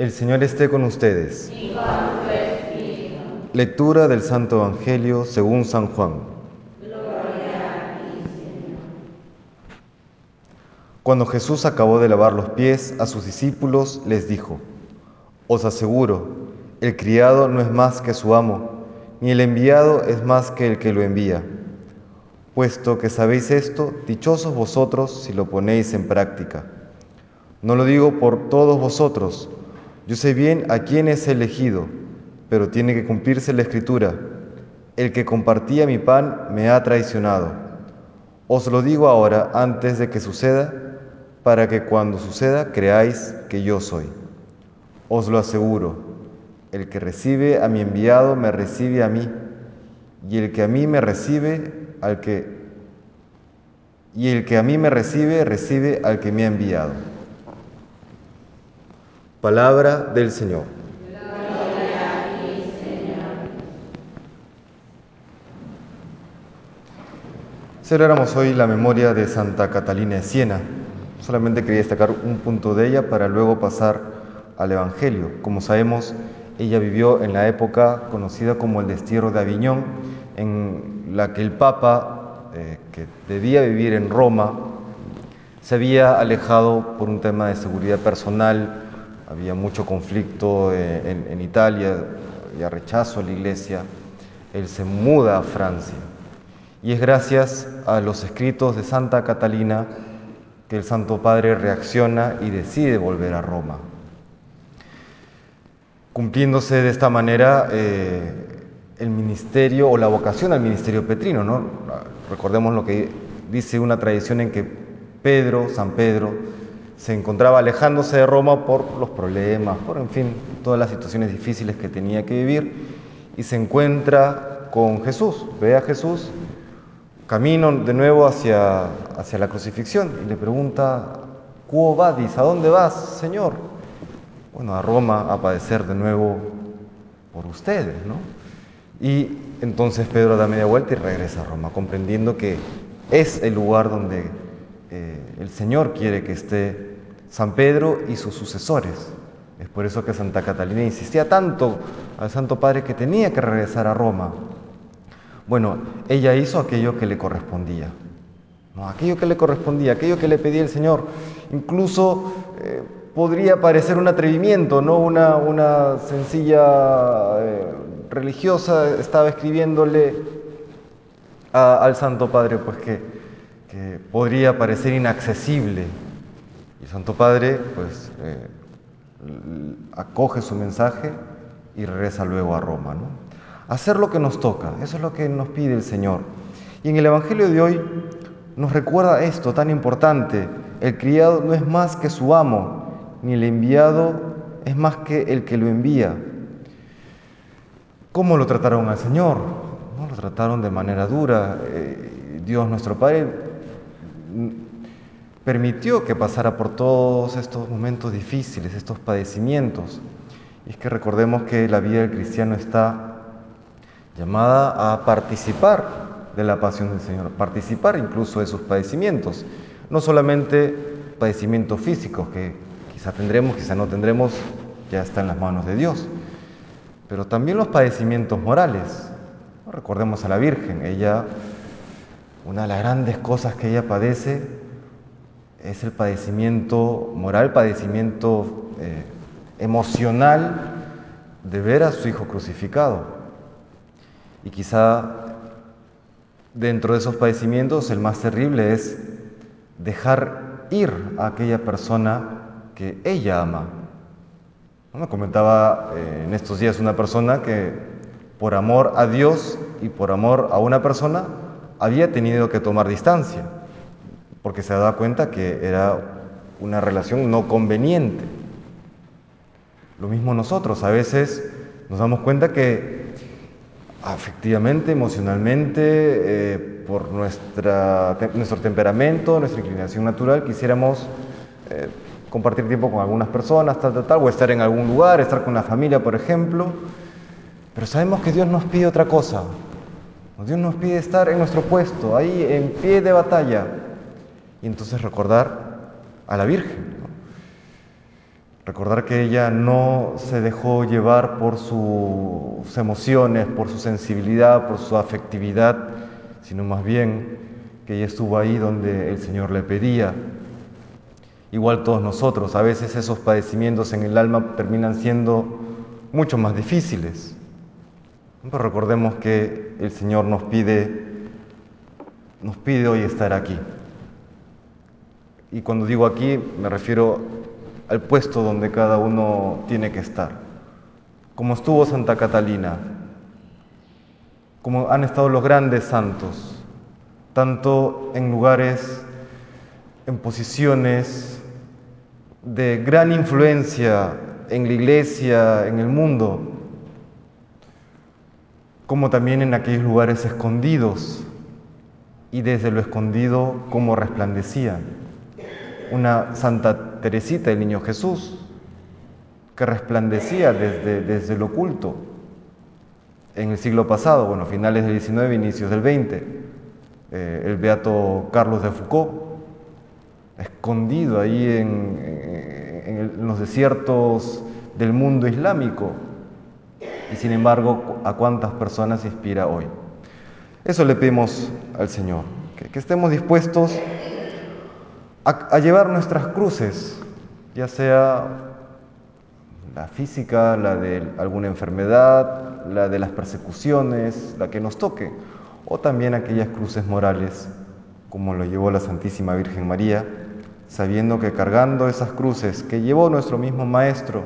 El Señor esté con ustedes. Lectura del Santo Evangelio según San Juan. Cuando Jesús acabó de lavar los pies a sus discípulos, les dijo, Os aseguro, el criado no es más que su amo, ni el enviado es más que el que lo envía. Puesto que sabéis esto, dichosos vosotros si lo ponéis en práctica. No lo digo por todos vosotros, yo sé bien a quién es elegido, pero tiene que cumplirse la escritura. El que compartía mi pan me ha traicionado. Os lo digo ahora antes de que suceda, para que cuando suceda creáis que yo soy. Os lo aseguro, el que recibe a mi enviado me recibe a mí, y el que a mí me recibe al que y el que a mí me recibe recibe al que me ha enviado. Palabra del Señor. Celebramos hoy la memoria de Santa Catalina de Siena. Solamente quería destacar un punto de ella para luego pasar al Evangelio. Como sabemos, ella vivió en la época conocida como el destierro de Aviñón, en la que el Papa, eh, que debía vivir en Roma, se había alejado por un tema de seguridad personal, había mucho conflicto eh, en, Italia, había rechazo a la iglesia, él se muda a Francia. Y es gracias a los escritos de Santa Catalina que el Santo Padre reacciona y decide volver a Roma. Cumpliéndose de esta manera eh, el ministerio o la vocación al ministerio petrino. ¿no? Recordemos lo que dice una tradición en que Pedro, San Pedro, se encontraba alejándose de Roma por los problemas, por en fin, todas las situaciones difíciles que tenía que vivir, y se encuentra con Jesús, ve a Jesús camino de nuevo hacia, hacia la crucifixión y le pregunta, ¿Quo vadis? ¿A dónde vas, Señor? Bueno, a Roma a padecer de nuevo por ustedes, ¿no? Y entonces Pedro da media vuelta y regresa a Roma, comprendiendo que es el lugar donde eh, el Señor quiere que esté San Pedro y sus sucesores. Es por eso que Santa Catalina insistía tanto al Santo Padre que tenía que regresar a Roma, bueno, ella hizo aquello que le correspondía. ¿no? Aquello que le correspondía, aquello que le pedía el Señor. Incluso eh, podría parecer un atrevimiento, ¿no? Una, una sencilla eh, religiosa estaba escribiéndole al Santo Padre, pues que, que, podría parecer inaccesible. Y el Santo Padre, pues, eh, acoge su mensaje y regresa luego a Roma, ¿no? hacer lo que nos toca. Eso es lo que nos pide el Señor. Y en el Evangelio de hoy nos recuerda esto tan importante. El criado no es más que su amo, ni el enviado es más que el que lo envía. ¿Cómo lo trataron al Señor? ¿No? Lo trataron de manera dura. Eh, Dios nuestro Padre permitió que pasara por todos estos momentos difíciles, estos padecimientos. Y es que recordemos que la vida del cristiano está llamada a participar de la pasión del Señor, participar incluso de sus padecimientos, no solamente padecimientos físicos que quizá tendremos, quizá no tendremos, ya está en las manos de Dios, pero también los padecimientos morales. Recordemos a la Virgen, ella, una de las grandes cosas que ella padece es el padecimiento moral, padecimiento eh, emocional de ver a su hijo crucificado. Y quizá dentro de esos padecimientos el más terrible es dejar ir a aquella persona que ella ama. Me comentaba eh, en estos días una persona que por amor a Dios y por amor a una persona había tenido que tomar distancia, porque se daba cuenta que era una relación no conveniente. Lo mismo nosotros, a veces nos damos cuenta que afectivamente, emocionalmente, eh, por nuestra, te, nuestro temperamento, nuestra inclinación natural, quisiéramos eh, compartir tiempo con algunas personas, tal, tal, tal, o estar en algún lugar, estar con la familia, por ejemplo. Pero sabemos que Dios nos pide otra cosa. Dios nos pide estar en nuestro puesto, ahí en pie de batalla. Y entonces recordar a la Virgen. Recordar que ella no se dejó llevar por sus emociones, por su sensibilidad, por su afectividad, sino más bien que ella estuvo ahí donde el Señor le pedía. Igual todos nosotros, a veces esos padecimientos en el alma terminan siendo mucho más difíciles. Pero recordemos que el Señor nos pide, nos pide hoy estar aquí. Y cuando digo aquí me refiero al puesto donde cada uno tiene que estar. Como estuvo Santa Catalina, como han estado los grandes santos, tanto en lugares, en posiciones de gran influencia en la iglesia, en el mundo, como también en aquellos lugares escondidos y desde lo escondido como resplandecían una Santa Teresita, el Niño Jesús, que resplandecía desde, desde el oculto en el siglo pasado, bueno, finales del 19, inicios del 20. Eh, el beato Carlos de Foucault, escondido ahí en, en los desiertos del mundo islámico, y sin embargo, ¿a cuántas personas inspira hoy? Eso le pedimos al Señor, que, que estemos dispuestos a, llevar nuestras cruces, ya sea la física, la de alguna enfermedad, la de las persecuciones, la que nos toque, o también aquellas cruces morales, como lo llevó la Santísima Virgen María, sabiendo que cargando esas cruces que llevó nuestro mismo Maestro,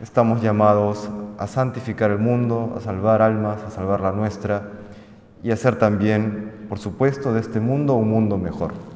estamos llamados a santificar el mundo, a salvar almas, a salvar la nuestra y a también, por supuesto, de este mundo un mundo mejor.